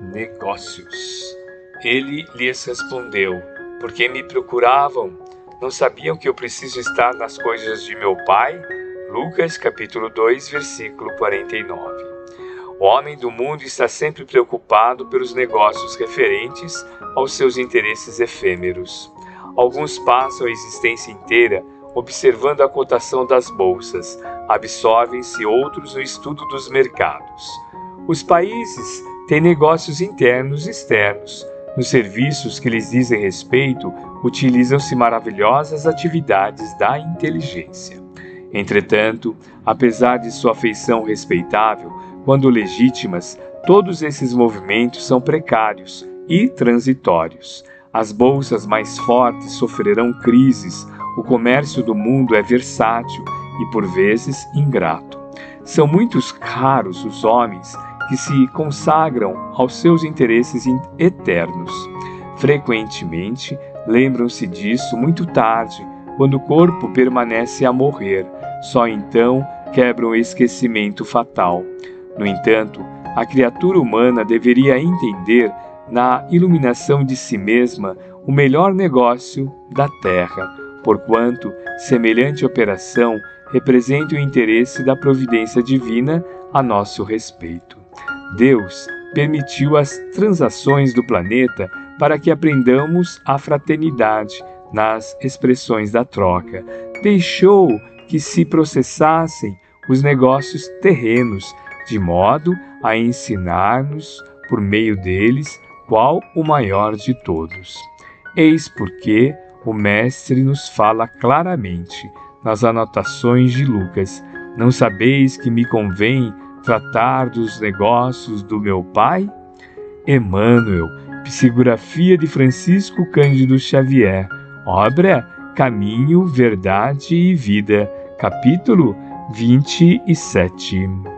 negócios. Ele lhes respondeu: Por que me procuravam? Não sabiam que eu preciso estar nas coisas de meu Pai? Lucas capítulo 2, versículo 49. O homem do mundo está sempre preocupado pelos negócios referentes aos seus interesses efêmeros. Alguns passam a existência inteira observando a cotação das bolsas, absorvem-se outros no estudo dos mercados. Os países têm negócios internos e externos. Nos serviços que lhes dizem respeito, utilizam-se maravilhosas atividades da inteligência. Entretanto, apesar de sua feição respeitável, quando legítimas, todos esses movimentos são precários e transitórios. As bolsas mais fortes sofrerão crises, o comércio do mundo é versátil e por vezes ingrato. São muitos raros os homens que se consagram aos seus interesses eternos. Frequentemente lembram-se disso muito tarde, quando o corpo permanece a morrer, só então quebram o esquecimento fatal. No entanto, a criatura humana deveria entender, na iluminação de si mesma, o melhor negócio da terra, porquanto semelhante operação representa o interesse da providência divina a nosso respeito. Deus permitiu as transações do planeta para que aprendamos a fraternidade nas expressões da troca. Deixou que se processassem os negócios terrenos de modo a ensinar-nos, por meio deles, qual o maior de todos. Eis porque o Mestre nos fala claramente nas anotações de Lucas: Não sabeis que me convém tratar dos negócios do meu Pai? Emmanuel, psicografia de Francisco Cândido Xavier, obra Caminho, Verdade e Vida, capítulo 27.